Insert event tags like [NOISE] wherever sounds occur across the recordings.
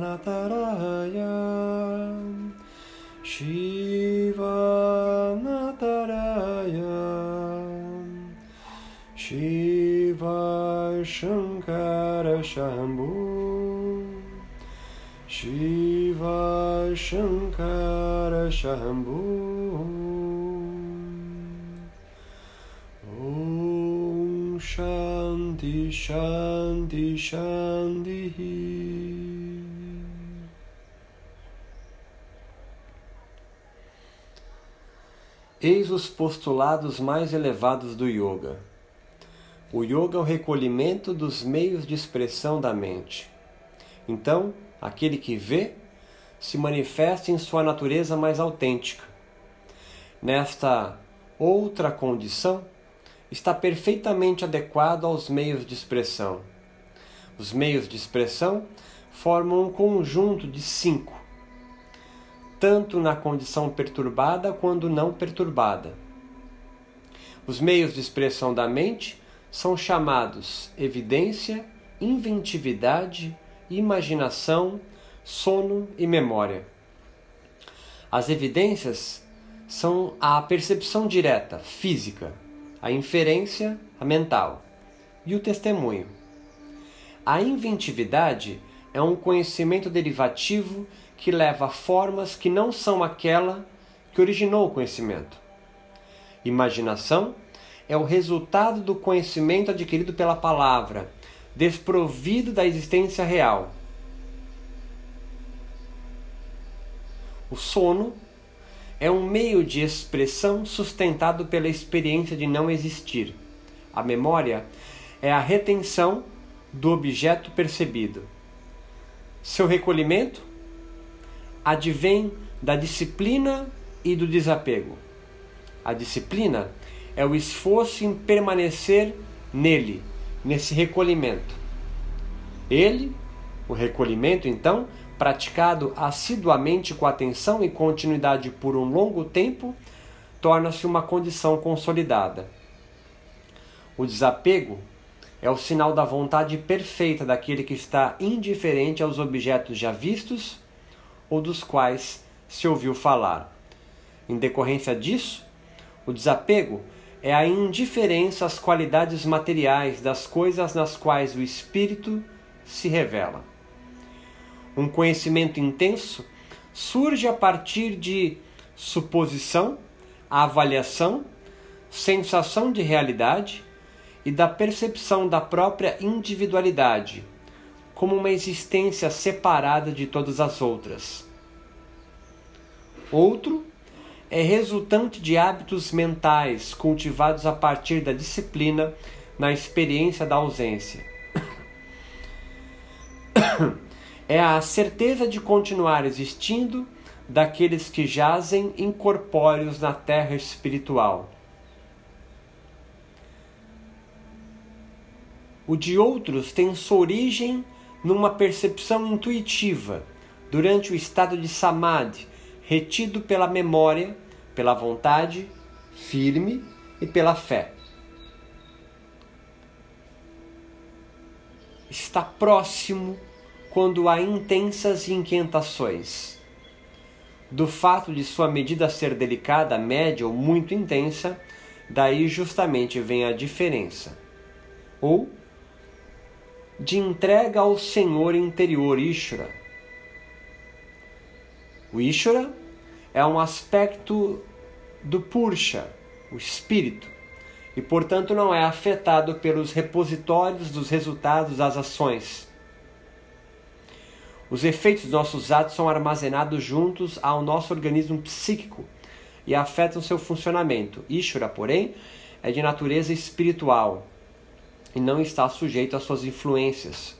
Nataraya Shiva Nataraya Shiva Shankara Shambhu. Shiva Shankara Shambhu. Om Shanti Shanti Shanti Eis os postulados mais elevados do yoga. O yoga é o recolhimento dos meios de expressão da mente. Então, aquele que vê se manifesta em sua natureza mais autêntica. Nesta outra condição, está perfeitamente adequado aos meios de expressão. Os meios de expressão formam um conjunto de cinco tanto na condição perturbada quanto não perturbada. Os meios de expressão da mente são chamados evidência, inventividade, imaginação, sono e memória. As evidências são a percepção direta, física, a inferência, a mental, e o testemunho. A inventividade é um conhecimento derivativo que leva a formas que não são aquela que originou o conhecimento. Imaginação é o resultado do conhecimento adquirido pela palavra, desprovido da existência real. O sono é um meio de expressão sustentado pela experiência de não existir. A memória é a retenção do objeto percebido. Seu recolhimento advém da disciplina e do desapego. A disciplina é o esforço em permanecer nele, nesse recolhimento. Ele, o recolhimento, então, praticado assiduamente com atenção e continuidade por um longo tempo, torna-se uma condição consolidada. O desapego é o sinal da vontade perfeita daquele que está indiferente aos objetos já vistos ou dos quais se ouviu falar. Em decorrência disso, o desapego é a indiferença às qualidades materiais das coisas nas quais o espírito se revela. Um conhecimento intenso surge a partir de suposição, avaliação, sensação de realidade e da percepção da própria individualidade como uma existência separada de todas as outras. Outro é resultante de hábitos mentais cultivados a partir da disciplina na experiência da ausência. [COUGHS] É a certeza de continuar existindo daqueles que jazem incorpóreos na terra espiritual. O de outros tem sua origem numa percepção intuitiva, durante o estado de samadhi, retido pela memória, pela vontade firme e pela fé. Está próximo quando há intensas inquietações. Do fato de sua medida ser delicada, média ou muito intensa, daí justamente vem a diferença. Ou de entrega ao Senhor interior Ishvara. O Ishvara é um aspecto do Pursha, o espírito, e portanto não é afetado pelos repositórios dos resultados das ações. Os efeitos dos nossos atos são armazenados juntos ao nosso organismo psíquico e afetam seu funcionamento. Ishvara, porém, é de natureza espiritual e não está sujeito às suas influências.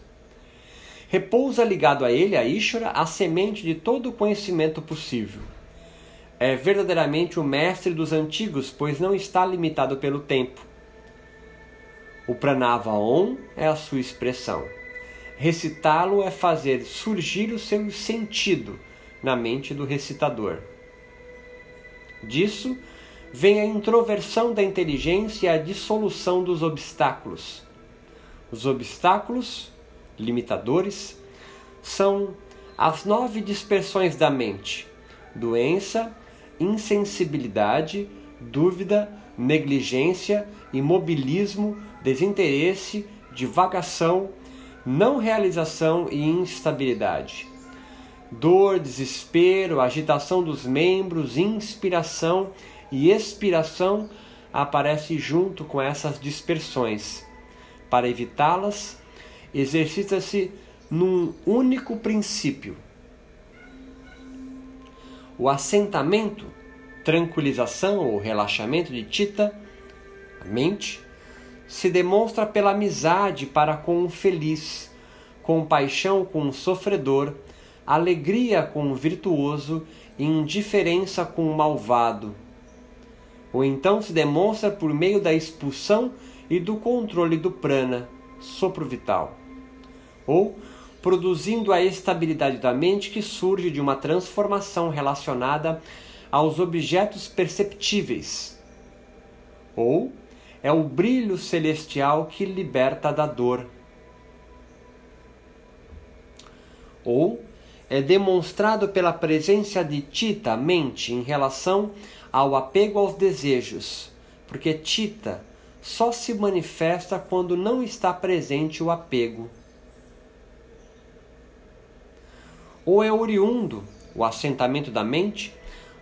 Repousa ligado a ele, a Ishvara, a semente de todo o conhecimento possível. É verdadeiramente o mestre dos antigos, pois não está limitado pelo tempo. O Pranava Om é a sua expressão. Recitá-lo é fazer surgir o seu sentido na mente do recitador. Disso, vem a introversão da inteligência e a dissolução dos obstáculos. Os obstáculos, limitadores, são as nove dispersões da mente: doença, insensibilidade, dúvida, negligência, imobilismo, desinteresse, divagação, não realização e instabilidade. Dor, desespero, agitação dos membros, inspiração e expiração aparece junto com essas dispersões. Para evitá-las, exercita-se num único princípio. O assentamento, tranquilização ou relaxamento de Tita, a mente, se demonstra pela amizade para com o feliz, compaixão com o sofredor, alegria com o virtuoso e indiferença com o malvado. Ou então se demonstra por meio da expulsão e do controle do prana, sopro vital. Ou produzindo a estabilidade da mente que surge de uma transformação relacionada aos objetos perceptíveis. Ou é o brilho celestial que liberta da dor. Ou é demonstrado pela presença de Tita, mente, em relação ao apego aos desejos, porque Tita só se manifesta quando não está presente o apego. Ou é oriundo, o assentamento da mente,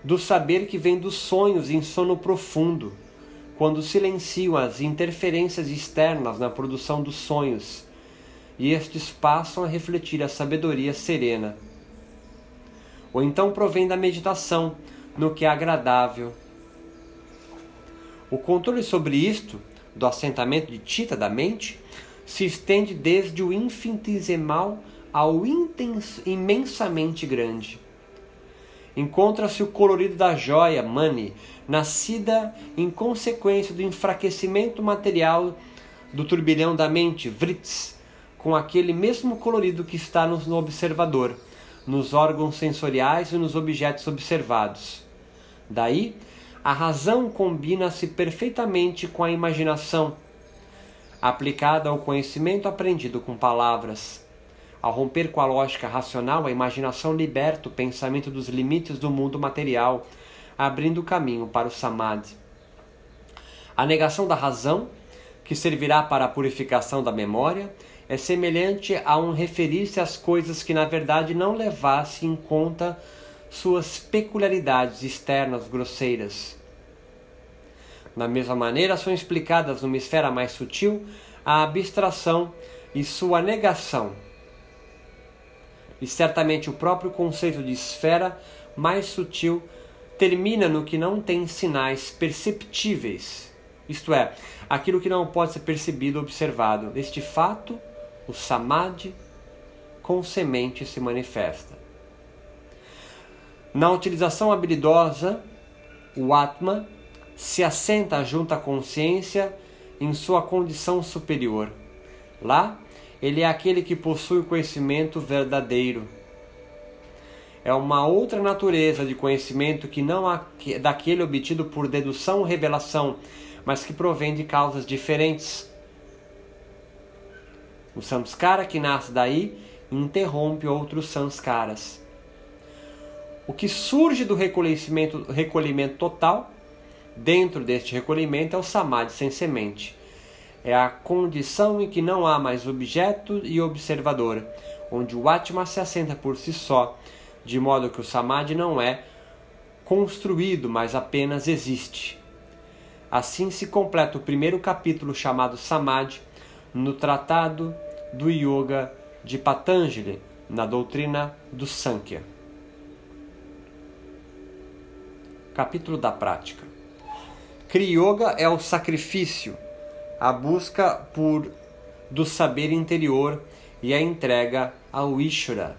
do saber que vem dos sonhos em sono profundo quando silenciam as interferências externas na produção dos sonhos, e estes passam a refletir a sabedoria serena. Ou então provém da meditação no que é agradável. O controle sobre isto, do assentamento de Tita da mente, se estende desde o infinitesimal ao imensamente grande encontra-se o colorido da joia Mani, nascida em consequência do enfraquecimento material do turbilhão da mente Vrits, com aquele mesmo colorido que está no observador, nos órgãos sensoriais e nos objetos observados. Daí, a razão combina-se perfeitamente com a imaginação, aplicada ao conhecimento aprendido com palavras. Ao romper com a lógica racional, a imaginação liberta o pensamento dos limites do mundo material, abrindo caminho para o samadhi. A negação da razão, que servirá para a purificação da memória, é semelhante a um referir-se às coisas que na verdade não levasse em conta suas peculiaridades externas grosseiras. Da mesma maneira, são explicadas numa esfera mais sutil a abstração e sua negação e certamente o próprio conceito de esfera mais sutil termina no que não tem sinais perceptíveis, isto é, aquilo que não pode ser percebido ou observado. Este fato, o samadhi, com semente se manifesta. Na utilização habilidosa, o Atma se assenta junto à consciência em sua condição superior. Lá, ele é aquele que possui o conhecimento verdadeiro. É uma outra natureza de conhecimento que não é daquele obtido por dedução ou revelação, mas que provém de causas diferentes. O samskara que nasce daí interrompe outros samskaras. O que surge do recolhimento, recolhimento total, dentro deste recolhimento, é o samadhi sem semente é a condição em que não há mais objeto e observador, onde o Atma se assenta por si só, de modo que o Samadhi não é construído, mas apenas existe. Assim se completa o primeiro capítulo chamado Samadhi no Tratado do Yoga de Patanjali, na doutrina do Sankhya. Capítulo da prática. Kriya é o sacrifício a busca por do saber interior e a entrega ao Ishvara.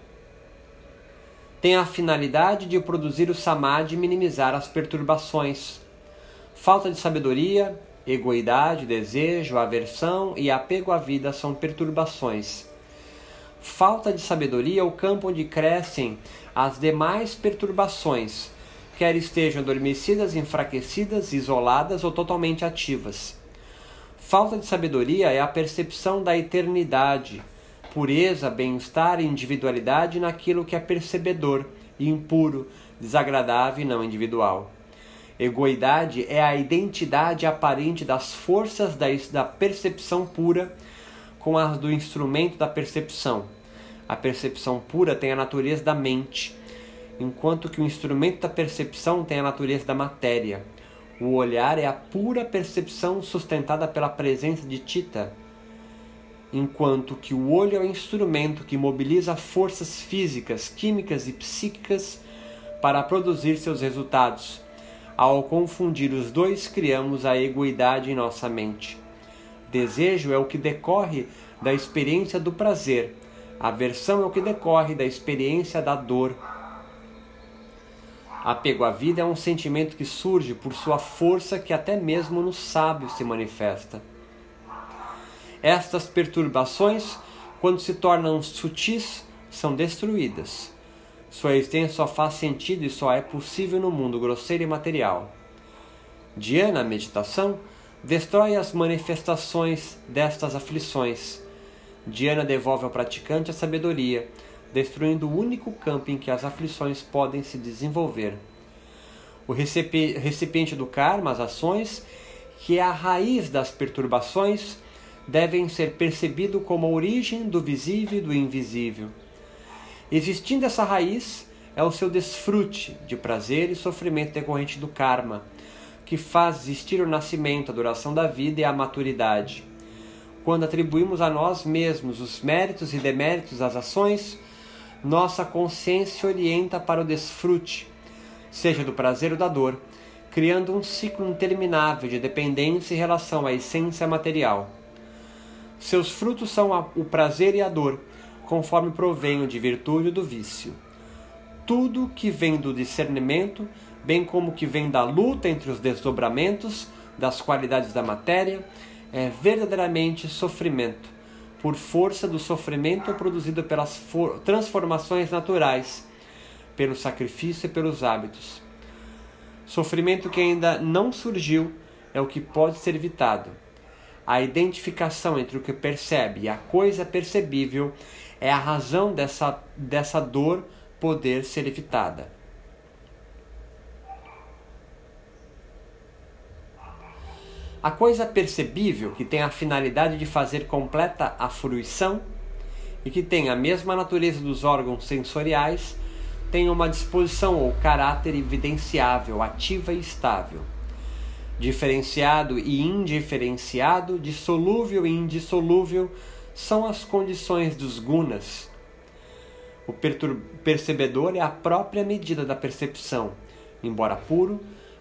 Tem a finalidade de produzir o samadhi e minimizar as perturbações. Falta de sabedoria, egoidade, desejo, aversão e apego à vida são perturbações. Falta de sabedoria é o campo onde crescem as demais perturbações, quer estejam adormecidas, enfraquecidas, isoladas ou totalmente ativas. Falta de sabedoria é a percepção da eternidade, pureza, bem-estar e individualidade naquilo que é percebedor impuro, desagradável e não individual. Egoidade é a identidade aparente das forças da percepção pura com as do instrumento da percepção. A percepção pura tem a natureza da mente, enquanto que o instrumento da percepção tem a natureza da matéria. O olhar é a pura percepção sustentada pela presença de Tita, enquanto que o olho é o instrumento que mobiliza forças físicas, químicas e psíquicas para produzir seus resultados. Ao confundir os dois, criamos a egoidade em nossa mente. Desejo é o que decorre da experiência do prazer, aversão é o que decorre da experiência da dor. Apego à vida é um sentimento que surge por sua força que até mesmo no sábio se manifesta. Estas perturbações, quando se tornam sutis, são destruídas. Sua existência só faz sentido e só é possível no mundo grosseiro e material. Diana, a meditação, destrói as manifestações destas aflições. Diana devolve ao praticante a sabedoria, destruindo o único campo em que as aflições podem se desenvolver. O recipiente do karma, as ações, que é a raiz das perturbações, devem ser percebidos como a origem do visível e do invisível. Existindo essa raiz, é o seu desfrute de prazer e sofrimento decorrente do karma, que faz existir o nascimento, a duração da vida e a maturidade. Quando atribuímos a nós mesmos os méritos e deméritos das ações, nossa consciência orienta para o desfrute, seja do prazer ou da dor, criando um ciclo interminável de dependência em relação à essência material. Seus frutos são o prazer e a dor, conforme provenham de virtude ou do vício. Tudo que vem do discernimento, bem como que vem da luta entre os desdobramentos das qualidades da matéria, é verdadeiramente sofrimento, por força do sofrimento produzido pelas transformações naturais, pelo sacrifício e pelos hábitos. Sofrimento que ainda não surgiu é o que pode ser evitado a identificação entre o que percebe e a coisa percebível é a razão dessa, dessa dor poder ser evitada. A coisa percebível, que tem a finalidade de fazer completa a fruição e que tem a mesma natureza dos órgãos sensoriais, tem uma disposição ou caráter evidenciável, ativa e estável diferenciado e indiferenciado, dissolúvel e indissolúvel são as condições dos gunas. O percebedor é a própria medida da percepção, embora puro,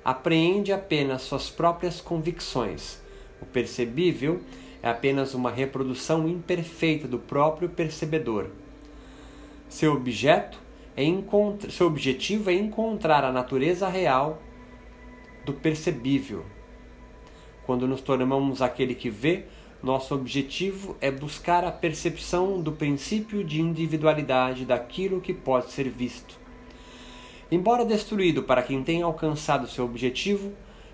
apreende apenas suas próprias convicções. O percebível é apenas uma reprodução imperfeita do próprio percebedor. Seu objeto é seu objetivo é encontrar a natureza real do percebível. Quando nos tornamos aquele que vê, nosso objetivo é buscar a percepção do princípio de individualidade daquilo que pode ser visto. Embora destruído para quem tem alcançado seu objetivo,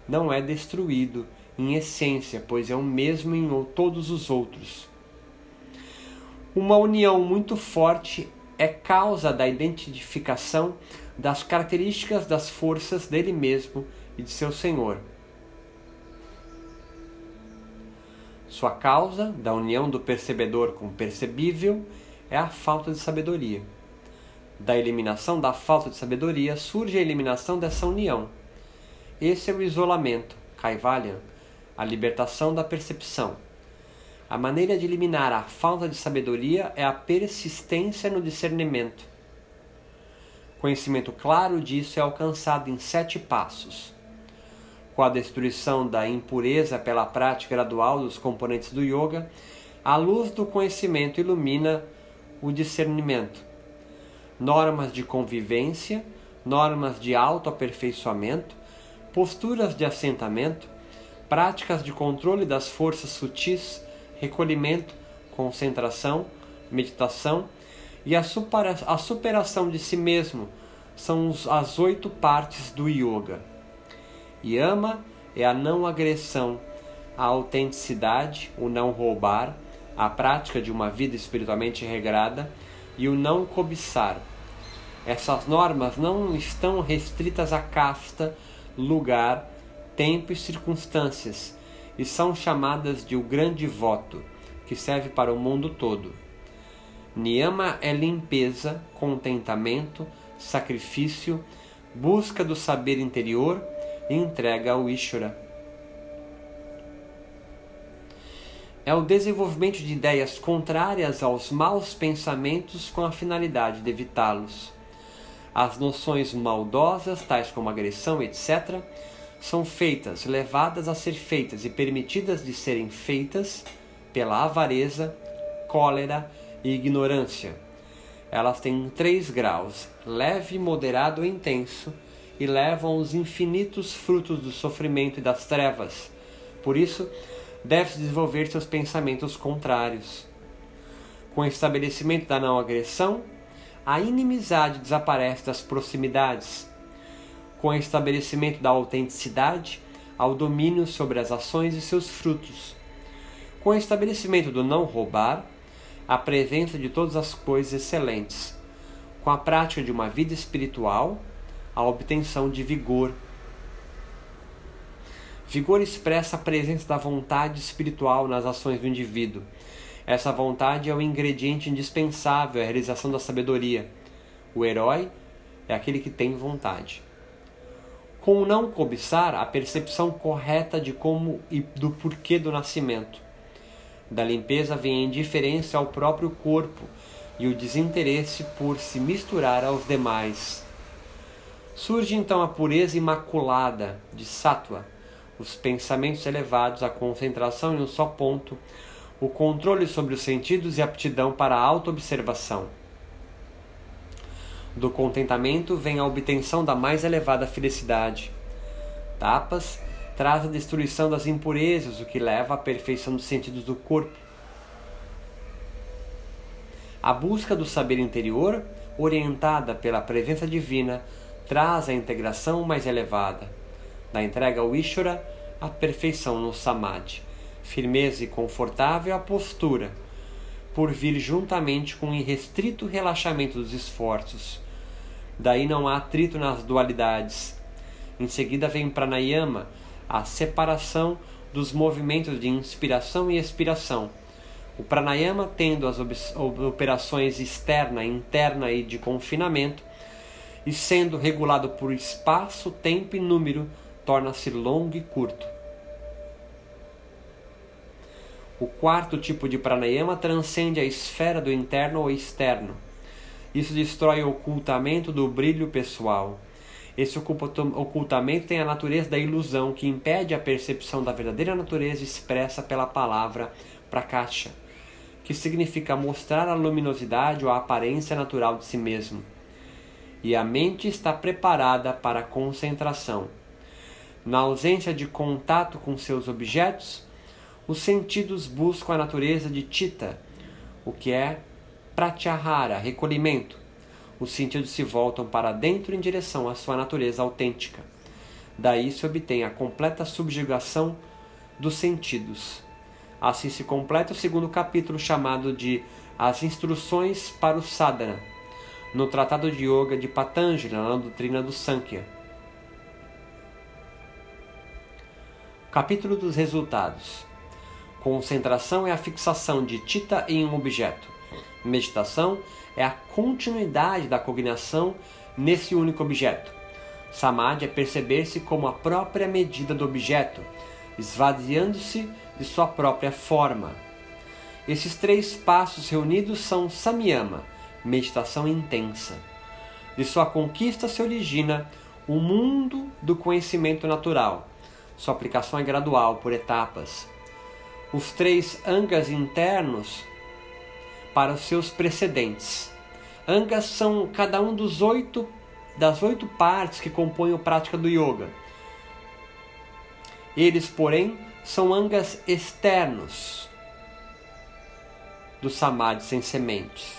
não é destruído em essência, pois é o mesmo em todos os outros. Uma união muito forte é causa da identificação das características das forças dele mesmo e de seu senhor. Sua causa, da união do percebedor com o percebível, é a falta de sabedoria. Da eliminação da falta de sabedoria surge a eliminação dessa união. Esse é o isolamento, Kaivalya, a libertação da percepção. A maneira de eliminar a falta de sabedoria é a persistência no discernimento. Conhecimento claro disso é alcançado em sete passos com a destruição da impureza pela prática gradual dos componentes do yoga, a luz do conhecimento ilumina o discernimento. Normas de convivência, normas de autoaperfeiçoamento, posturas de assentamento, práticas de controle das forças sutis, recolhimento, concentração, meditação e a, superação de si mesmo são as oito partes do yoga. Yama é a não agressão, a autenticidade, o não roubar, a prática de uma vida espiritualmente regrada e o não cobiçar. Essas normas não estão restritas a casta, lugar, tempo e circunstâncias, e são chamadas de o grande voto, que serve para o mundo todo. Niyama é limpeza, contentamento, sacrifício, busca do saber interior e entrega ao Ishvara. É o desenvolvimento de ideias contrárias aos maus pensamentos com a finalidade de evitá-los. As noções maldosas, tais como agressão, etc., são feitas, levadas a ser feitas e permitidas de serem feitas pela avareza, cólera e ignorância. Elas têm três graus: leve, moderado e intenso, e levam os infinitos frutos do sofrimento e das trevas. Por isso, deve desenvolver seus pensamentos contrários. Com o estabelecimento da não agressão, a inimizade desaparece das proximidades. Com o estabelecimento da autenticidade, ao domínio sobre as ações e seus frutos. Com o estabelecimento do não roubar, a presença de todas as coisas excelentes. Com a prática de uma vida espiritual, a obtenção de vigor. Vigor expressa a presença da vontade espiritual nas ações do indivíduo. Essa vontade é o ingrediente indispensável à realização da sabedoria. O herói é aquele que tem vontade. Com o não cobiçar, a percepção correta de como e do porquê do nascimento. Da limpeza vem a indiferença ao próprio corpo e o desinteresse por se misturar aos demais. Surge então a pureza imaculada de Sattva, os pensamentos elevados, a concentração em um só ponto, o controle sobre os sentidos e aptidão para a autoobservação. Do contentamento vem a obtenção da mais elevada felicidade. Tapas traz a destruição das impurezas, o que leva à perfeição dos sentidos do corpo. A busca do saber interior, orientada pela presença divina, traz a integração mais elevada. Da entrega ao Ishvara, a perfeição no Samadhi, firmeza e confortável a postura, por vir juntamente com o irrestrito relaxamento dos esforços. Daí não há atrito nas dualidades. Em seguida vem pranayama, a separação dos movimentos de inspiração e expiração. O pranayama, tendo as operações externa, interna e de confinamento, e sendo regulado por espaço, tempo e número, torna-se longo e curto. O quarto tipo de pranayama transcende a esfera do interno ou externo. Isso destrói o ocultamento do brilho pessoal. Esse ocultamento tem a natureza da ilusão que impede a percepção da verdadeira natureza expressa pela palavra prakasha, que significa mostrar a luminosidade ou a aparência natural de si mesmo. E a mente está preparada para a concentração. Na ausência de contato com seus objetos, os sentidos buscam a natureza de Tita, o que é pratyahara, recolhimento os sentidos se voltam para dentro em direção à sua natureza autêntica. Daí se obtém a completa subjugação dos sentidos. Assim se completa o segundo capítulo chamado de As Instruções para o Sadhana, no Tratado de Yoga de Patanjali, na doutrina do Sankhya. Capítulo dos Resultados. Concentração é a fixação de Tita em um objeto. Meditação é a continuidade da cognição nesse único objeto. Samadhi é perceber-se como a própria medida do objeto, esvaziando-se de sua própria forma. Esses três passos reunidos são Samyama, meditação intensa. De sua conquista se origina o mundo do conhecimento natural. Sua aplicação é gradual, por etapas. Os três angas internos para os seus precedentes. Angas são cada um dos oito das oito partes que compõem a prática do yoga. Eles, porém, são angas externos do samadhi sem sementes.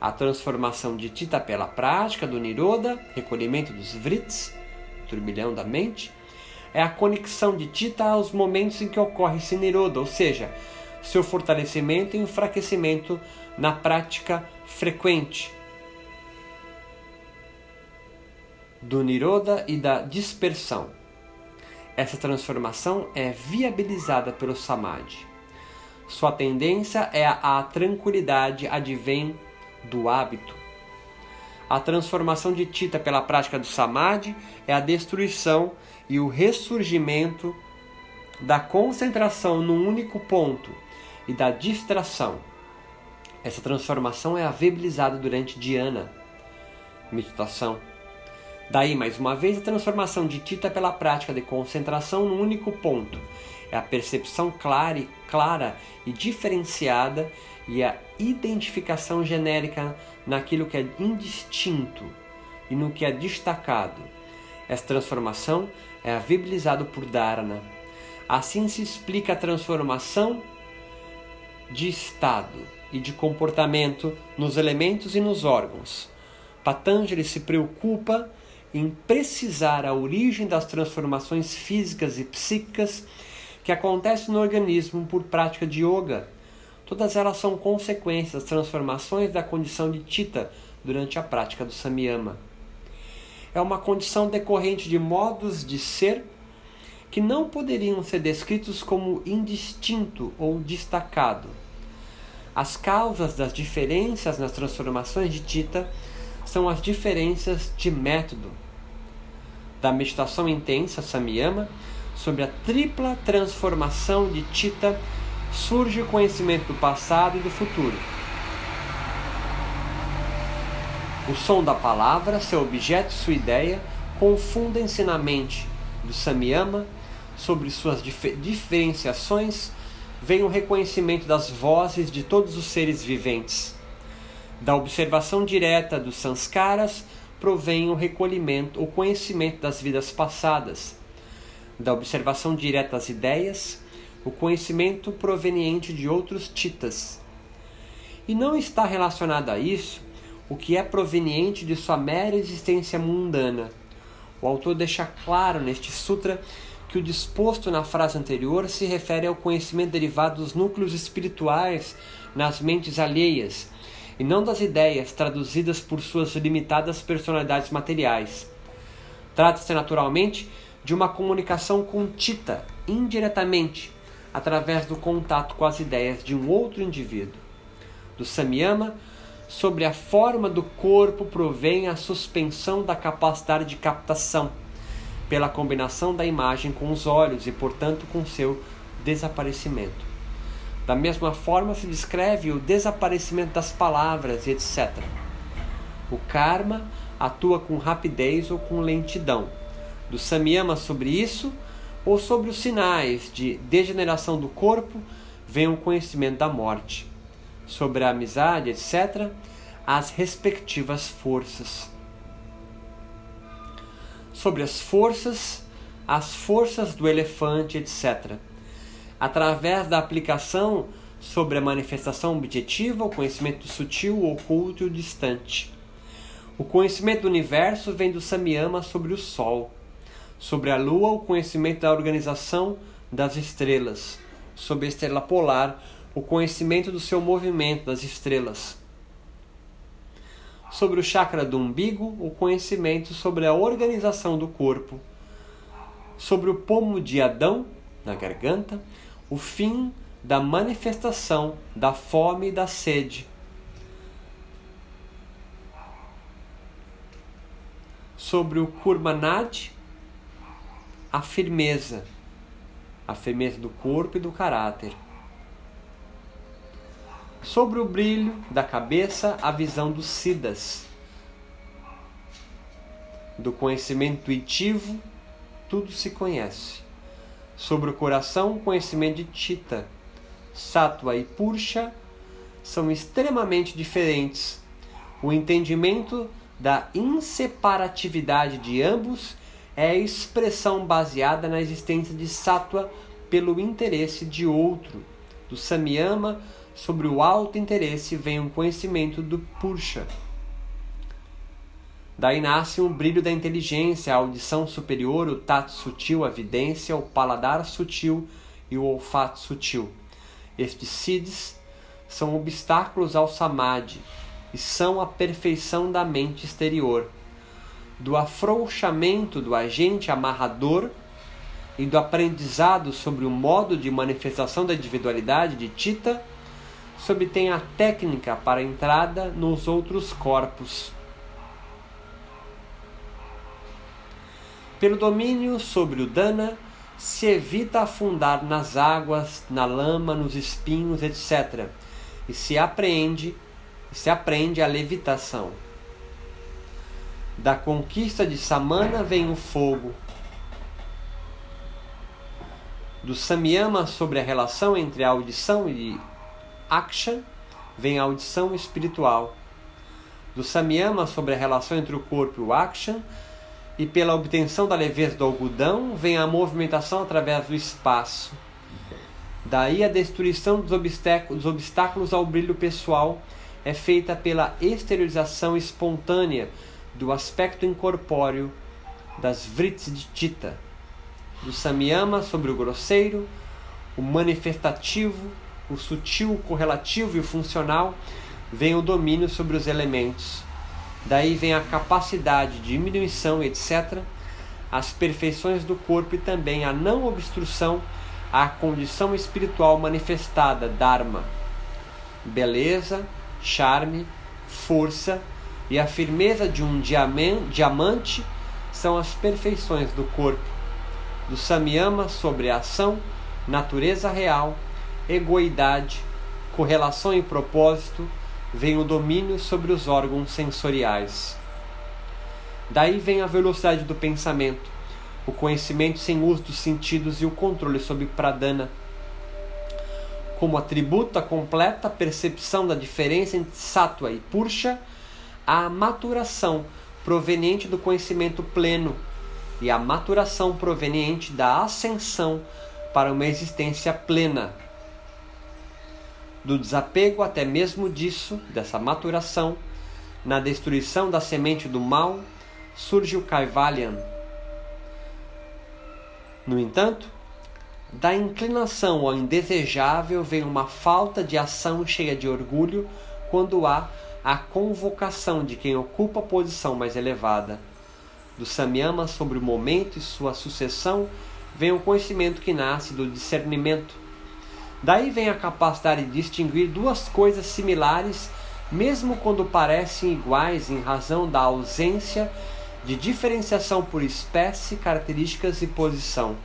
A transformação de Tita pela prática do Niroda, recolhimento dos vrits, turbilhão da mente, é a conexão de Tita aos momentos em que ocorre esse Niroda, ou seja, seu fortalecimento e enfraquecimento na prática frequente do Niroda e da dispersão. Essa transformação é viabilizada pelo Samadhi. Sua tendência é a, a tranquilidade advém do hábito. A transformação de Tita pela prática do Samadhi é a destruição e o ressurgimento da concentração num único ponto e da distração. Essa transformação é viabilizada durante dhyana, meditação. Daí, mais uma vez, a transformação de Tita pela prática de concentração num único ponto. É a percepção clara e, clara e diferenciada e a identificação genérica naquilo que é indistinto e no que é destacado. Essa transformação é viabilizada por Dharana. Assim se explica a transformação de estado e de comportamento nos elementos e nos órgãos. Patanjali se preocupa em precisar a origem das transformações físicas e psíquicas que acontecem no organismo por prática de yoga. Todas elas são consequências das transformações da condição de Tita durante a prática do Samyama. É uma condição decorrente de modos de ser que não poderiam ser descritos como indistinto ou destacado. As causas das diferenças nas transformações de Tita são as diferenças de método. Da meditação intensa Samyama, sobre a tripla transformação de Tita, surge o conhecimento do passado e do futuro. O som da palavra, seu objeto e sua ideia confundem-se na mente do Samyama sobre suas dif diferenciações vem o reconhecimento das vozes de todos os seres viventes. Da observação direta dos sanskaras provém o recolhimento, o conhecimento das vidas passadas. Da observação direta das ideias, o conhecimento proveniente de outros titas. E não está relacionado a isso o que é proveniente de sua mera existência mundana. O autor deixa claro neste sutra que o disposto na frase anterior se refere ao conhecimento derivado dos núcleos espirituais nas mentes alheias, e não das ideias traduzidas por suas limitadas personalidades materiais. Trata-se naturalmente de uma comunicação contita, indiretamente, através do contato com as ideias de um outro indivíduo. Do Samyama, sobre a forma do corpo provém a suspensão da capacidade de captação pela combinação da imagem com os olhos e, portanto, com seu desaparecimento. Da mesma forma se descreve o desaparecimento das palavras, etc. O karma atua com rapidez ou com lentidão. Do samyama sobre isso ou sobre os sinais de degeneração do corpo vem o conhecimento da morte. Sobre a amizade, etc., as respectivas forças sobre as forças, as forças do elefante, etc. Através da aplicação sobre a manifestação objetiva, o conhecimento sutil, o oculto e o distante. O conhecimento do universo vem do Samyama sobre o Sol. Sobre a Lua, o conhecimento da organização das estrelas. Sobre a estrela polar, o conhecimento do seu movimento das estrelas sobre o chakra do umbigo, o conhecimento sobre a organização do corpo, sobre o pomo de Adão, na garganta, o fim da manifestação da fome e da sede. Sobre o Kurmanad, a firmeza, a firmeza do corpo e do caráter Sobre o brilho da cabeça, a visão dos Siddhas. Do conhecimento intuitivo, tudo se conhece. Sobre o coração, o conhecimento de Tita. Sattva e Pursha são extremamente diferentes. O entendimento da inseparatividade de ambos é a expressão baseada na existência de Sattva pelo interesse de outro, do Samyama sobre o alto interesse vem um conhecimento do Pursha. Daí nasce um brilho da inteligência, a audição superior, o tato sutil, a vidência, o paladar sutil e o olfato sutil. Estes siddhis são obstáculos ao samadhi e são a perfeição da mente exterior, do afrouxamento do agente amarrador e do aprendizado sobre o modo de manifestação da individualidade de Tita, obtém a técnica para a entrada nos outros corpos. Pelo domínio sobre o Dana, se evita afundar nas águas, na lama, nos espinhos, etc. E se apreende, se aprende a levitação. Da conquista de Samana vem o fogo. Do Samyama sobre a relação entre a audição e Aksha vem a audição espiritual. Do Samyama sobre a relação entre o corpo e o Aksha e pela obtenção da leveza do algodão vem a movimentação através do espaço. Daí a destruição dos obstáculos, dos obstáculos ao brilho pessoal é feita pela exteriorização espontânea do aspecto incorpóreo das vritis de Tita, do Samyama sobre o grosseiro, o manifestativo, o sutil, o correlativo e o funcional, vem o domínio sobre os elementos Daí vem a capacidade de diminuição, etc., as perfeições do corpo e também a não obstrução à condição espiritual manifestada, Dharma. Beleza, charme, força e a firmeza de um diamante são as perfeições do corpo, do Samyama sobre a ação, natureza real, egoidade, correlação e propósito vem o domínio sobre os órgãos sensoriais. Daí vem a velocidade do pensamento, o conhecimento sem uso dos sentidos e o controle sobre pradana. Como atributo a completa percepção da diferença entre sattva e pursha, a maturação proveniente do conhecimento pleno e a maturação proveniente da ascensão para uma existência plena do desapego até mesmo disso, dessa maturação, na destruição da semente do mal, surge o Kaivalyan. No entanto, da inclinação ao indesejável vem uma falta de ação cheia de orgulho quando há a convocação de quem ocupa a posição mais elevada. Do Samyama sobre o momento e sua sucessão vem o conhecimento que nasce do discernimento, Daí vem a capacidade de distinguir duas coisas similares, mesmo quando parecem iguais em razão da ausência de diferenciação por espécie, características e posição.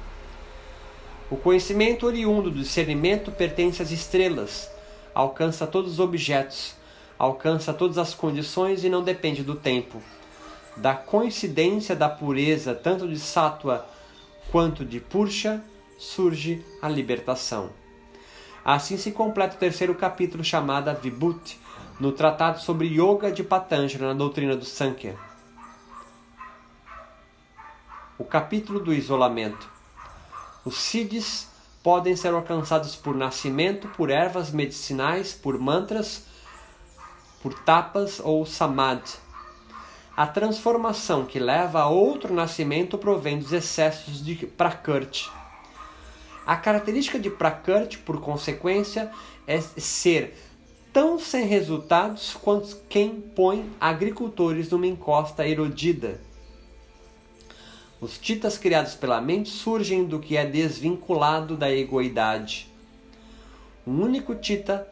O conhecimento oriundo do discernimento pertence às estrelas, alcança todos os objetos, alcança todas as condições e não depende do tempo. Da coincidência da pureza tanto de Sattva quanto de Pursha surge a libertação. Assim se completa o terceiro capítulo chamado Vibhuti, no tratado sobre Yoga de Patanjali na doutrina do Sankhya. O capítulo do isolamento. Os siddhis podem ser alcançados por nascimento, por ervas medicinais, por mantras, por tapas ou samadhi. A transformação que leva a outro nascimento provém dos excessos de prakrti a característica de Prakrti, por consequência, é ser tão sem resultados quanto quem põe agricultores numa encosta erodida. Os titas criados pela mente surgem do que é desvinculado da egoidade. O único tita,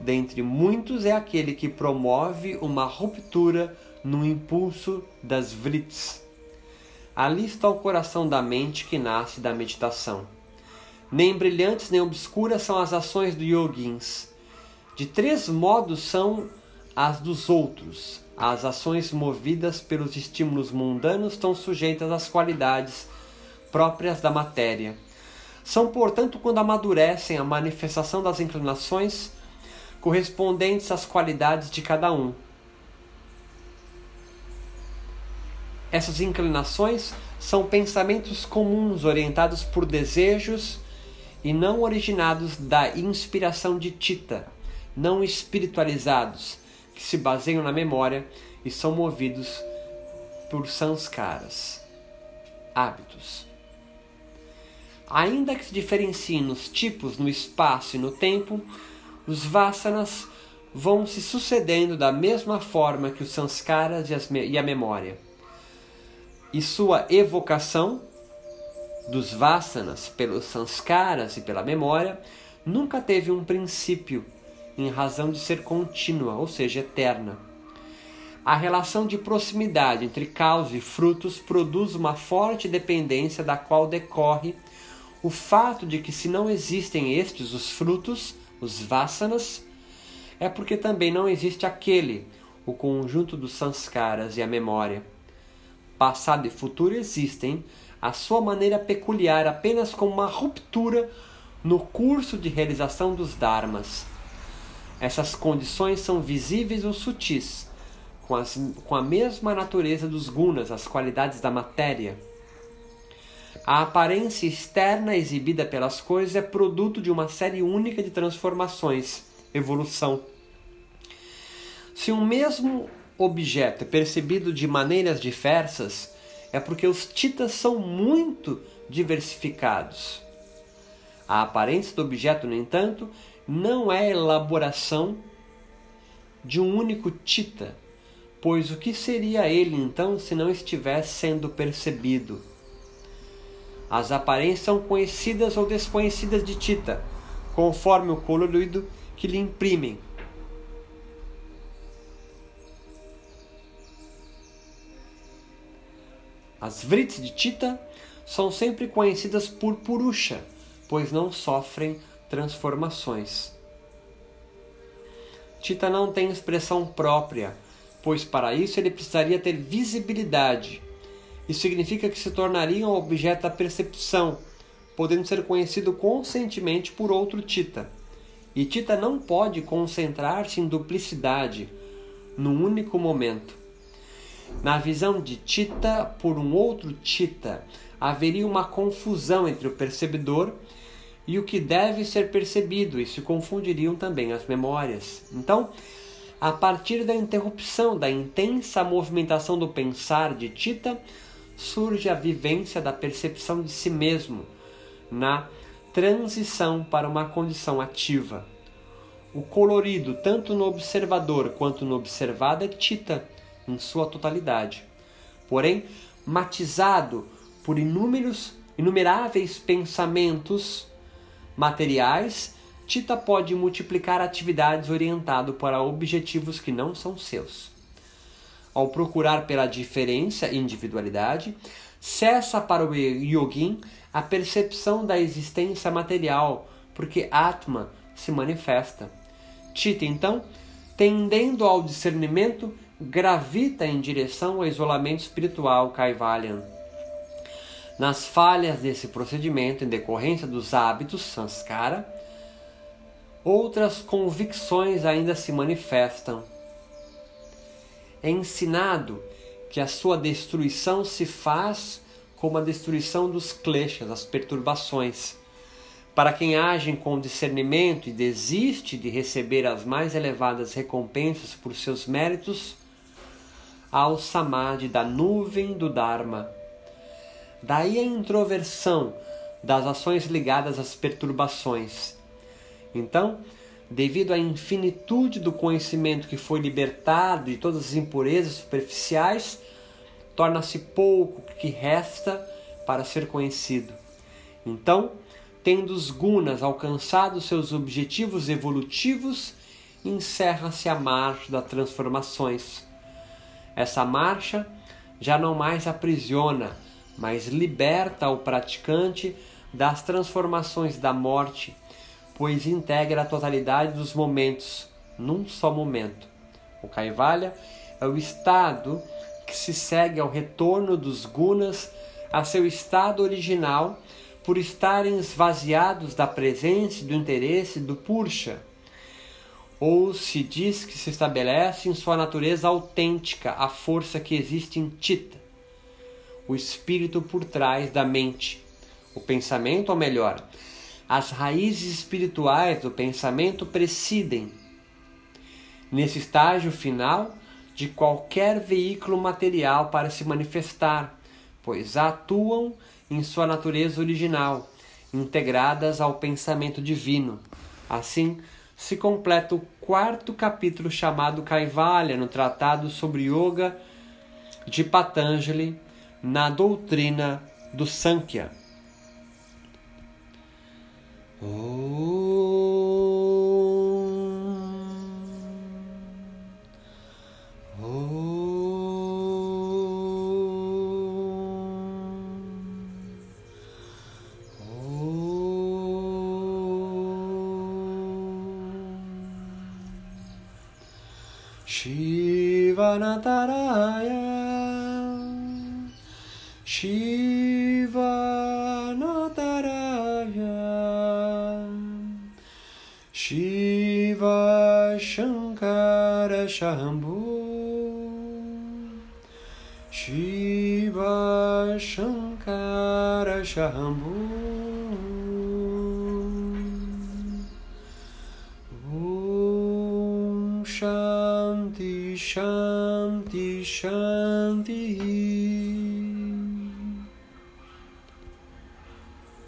dentre muitos, é aquele que promove uma ruptura no impulso das vrits. Ali está o coração da mente que nasce da meditação. Nem brilhantes nem obscuras são as ações do yogins. De três modos são as dos outros. As ações movidas pelos estímulos mundanos estão sujeitas às qualidades próprias da matéria. São, portanto, quando amadurecem a manifestação das inclinações correspondentes às qualidades de cada um. Essas inclinações são pensamentos comuns orientados por desejos e não originados da inspiração de Tita, não espiritualizados, que se baseiam na memória e são movidos por sanskaras, hábitos. Ainda que se diferenciem nos tipos, no espaço e no tempo, os vasanas vão se sucedendo da mesma forma que os sanskaras e a memória. E sua evocação dos vasanas pelos sanskaras e pela memória nunca teve um princípio, em razão de ser contínua, ou seja, eterna. A relação de proximidade entre causa e frutos produz uma forte dependência da qual decorre o fato de que, se não existem estes, os frutos, os vasanas, é porque também não existe aquele, o conjunto dos sanskaras e a memória. Passado e futuro existem, a sua maneira peculiar, apenas como uma ruptura no curso de realização dos dharmas. Essas condições são visíveis ou sutis, com, as, com a mesma natureza dos gunas, as qualidades da matéria a aparência externa exibida pelas coisas é produto de uma série única de transformações, evolução. Se um mesmo objeto é percebido de maneiras diversas, é porque os titas são muito diversificados. A aparência do objeto, no entanto, não é elaboração de um único tita, pois o que seria ele então se não estivesse sendo percebido? As aparências são conhecidas ou desconhecidas de Tita, conforme o colorido que lhe imprimem. As vrites de Tita são sempre conhecidas por Purusha, pois não sofrem transformações. Tita não tem expressão própria, pois para isso ele precisaria ter visibilidade isso significa que se tornaria um objeto da percepção, podendo ser conhecido conscientemente por outro Tita. E Tita não pode concentrar-se em duplicidade, num único momento. Na visão de Tita por um outro Tita, haveria uma confusão entre o percebedor e o que deve ser percebido, e se confundiriam também as memórias. Então, a partir da interrupção da intensa movimentação do pensar de Tita, surge a vivência da percepção de si mesmo na transição para uma condição ativa. O colorido, tanto no observador quanto no observado, é Tita em sua totalidade. Porém, matizado por inúmeros, inumeráveis pensamentos materiais, Tita pode multiplicar atividades orientado para objetivos que não são seus ao procurar pela diferença e individualidade, cessa para o yogin a percepção da existência material, porque Atma se manifesta. Tita, então, tendendo ao discernimento, gravita em direção ao isolamento espiritual Kaivalyan. Nas falhas desse procedimento, em decorrência dos hábitos sanskara, outras convicções ainda se manifestam é ensinado que a sua destruição se faz como a destruição dos kleshas, as perturbações. Para quem age com discernimento e desiste de receber as mais elevadas recompensas por seus méritos, há o samadhi da nuvem do Dharma. Daí a introversão das ações ligadas às perturbações. Então, devido à infinitude do conhecimento que foi libertado de todas as impurezas superficiais, torna-se pouco que resta para ser conhecido. Então, tendo os gunas alcançado seus objetivos evolutivos, encerra-se a marcha das transformações. Essa marcha já não mais aprisiona, mas liberta o praticante das transformações da morte pois integra a totalidade dos momentos num só momento. O Kaivalya é o estado que se segue ao retorno dos gunas a seu estado original por estarem esvaziados da presença e do interesse do Pursha. Ou se diz que se estabelece em sua natureza autêntica a força que existe em Tita, o espírito por trás da mente, o pensamento, ou melhor, as raízes espirituais do pensamento presidem. Nesse estágio final, de qualquer veículo material para se manifestar, pois atuam em sua natureza original, integradas ao pensamento divino. Assim, se completa o quarto capítulo chamado Kaivalya no Tratado sobre Yoga de Patanjali na doutrina do Sankhya. shiva nataraja Shiva Shankara Shambhu Shiva Shankara Shambhu